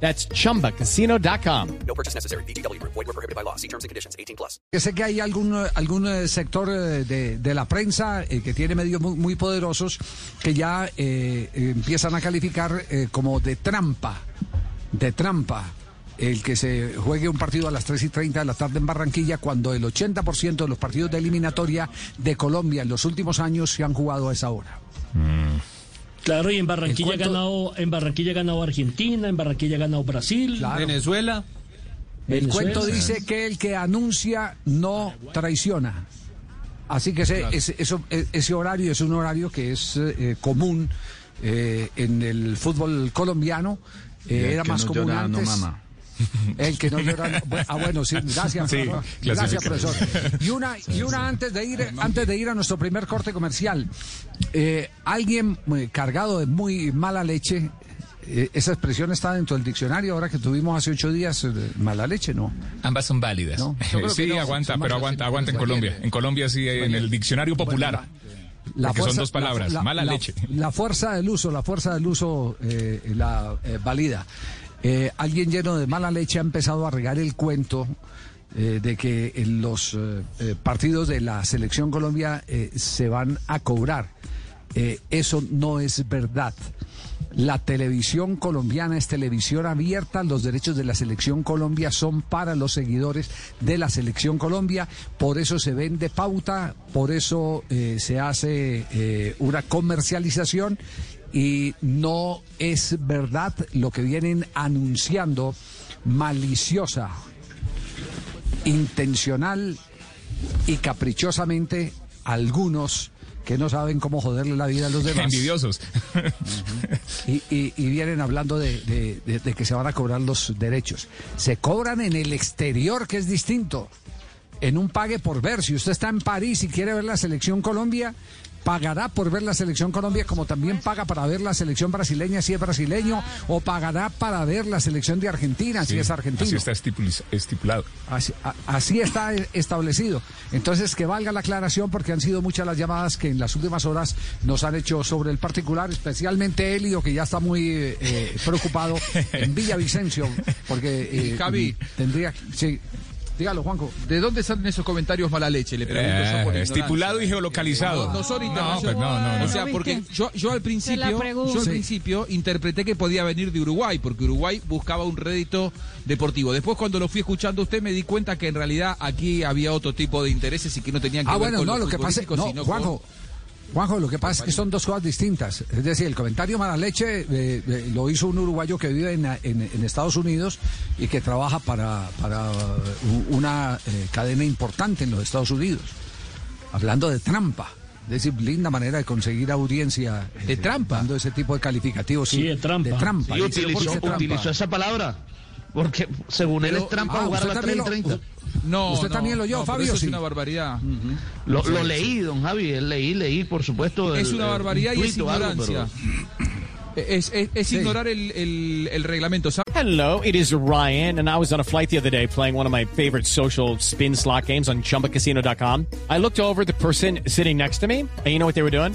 That's chumbacasino.com. No purchase necessary. BGW. Void were prohibited by law. See terms and conditions. 18 plus. Que sé que hay algún, algún eh, sector eh, de, de la prensa eh, que tiene medios muy, muy poderosos que ya eh, eh, empiezan a calificar eh, como de trampa, de trampa, el que se juegue un partido a las 3 y 30 de la tarde en Barranquilla cuando el 80% de los partidos de eliminatoria de Colombia en los últimos años se han jugado a esa hora. Claro, y en Barranquilla ha ganado, en Barranquilla ha ganado Argentina, en Barranquilla ha ganado Brasil. Claro. Venezuela. El Venezuela. cuento dice que el que anuncia no traiciona. Así que ese, ese, eso- e- ese horario es un horario que es eh, común eh, en el fútbol colombiano. Eh, era más común antes. El que no llora. no- bu- Ah, bueno, sí, gracias. Sí, profesor. gracias, profesor. Y una, y una antes de ir, antes de ir a nuestro primer corte comercial. Eh, alguien eh, cargado de muy mala leche. eh, esa expresión está dentro del diccionario ahora que tuvimos hace ocho días. eh, mala leche, ¿no? Ambas son válidas. No, sí, no, aguanta, pero aguanta, aguanta en Colombia. En Colombia sí, en el diccionario popular. Porque son dos palabras, mala leche. La fuerza del uso, la fuerza del uso, eh, la eh, valida. Eh, alguien lleno de mala leche ha empezado a regar el cuento eh, de que los eh, partidos de la selección Colombia se van a cobrar. Eso no es verdad. La televisión colombiana es televisión abierta, los derechos de la selección Colombia son para los seguidores de la selección Colombia, por eso se vende pauta, por eso se hace una comercialización y no es verdad lo que vienen anunciando maliciosa, intencional y caprichosamente algunos que no saben cómo joderle la vida a los demás. Envidiosos. Y, y- y vienen hablando de, de- de- de que se van a cobrar los derechos. Se cobran en el exterior, que es distinto. En un pague por ver. Si usted está en París y quiere ver la selección Colombia, pagará por ver la selección Colombia, como también paga para ver la selección brasileña si es brasileño, o pagará para ver la selección de Argentina si Sí, es argentino. Así está estipul- estipulado. Así, a- así está e- establecido. Entonces, que valga la aclaración porque han sido muchas las llamadas que en las últimas horas nos han hecho sobre el particular, especialmente Elio, que ya está muy eh, eh, preocupado en Villavicencio, porque eh, Javi. tendría... Sí, dígalo, Juanjo. ¿De dónde salen esos comentarios mala leche? Le pregunto yo por Eh, estipulado y geolocalizado. No, no son No, internacionales. pues no, no, no. O sea, porque yo, yo al principio, yo al Sí. principio interpreté que podía venir de Uruguay, porque Uruguay buscaba un rédito deportivo. Después cuando lo fui escuchando a usted me di cuenta que en realidad aquí había otro tipo de intereses y que no tenían que Ah, ver bueno, con no, lo lo que pasa no, sino Juanjo, con- Juanjo, lo que pasa es que son dos cosas distintas. Es decir, el comentario mala leche eh, eh, lo hizo un uruguayo que vive en, en- en Estados Unidos y que trabaja para, para uh, una eh, cadena importante en los Estados Unidos. Hablando de trampa. Es decir, linda manera de conseguir audiencia. eh, ¿De trampa? Dando ese tipo de calificativos. Sí, de trampa. De trampa. Y Pero utilizó, ¿por qué trampa? utilizó esa palabra. Porque según él es trampa Ah, jugar a las también 3 y lo- 30. No, ¿Usted no, también lo oyó, no, Fabio? Eso es Sí. una barbaridad. Lo, lo leí, don Javi, leí, leí, por supuesto. Es el- una barbaridad un y es algo, ignorancia. Es, es- es Sí. ignorar el, el- el reglamento. Hello, it is Ryan, and I was on a flight the other day playing one of my favorite social spin slot games on chumbacasino.com. I looked over at the person sitting next to me, and you know what they were doing?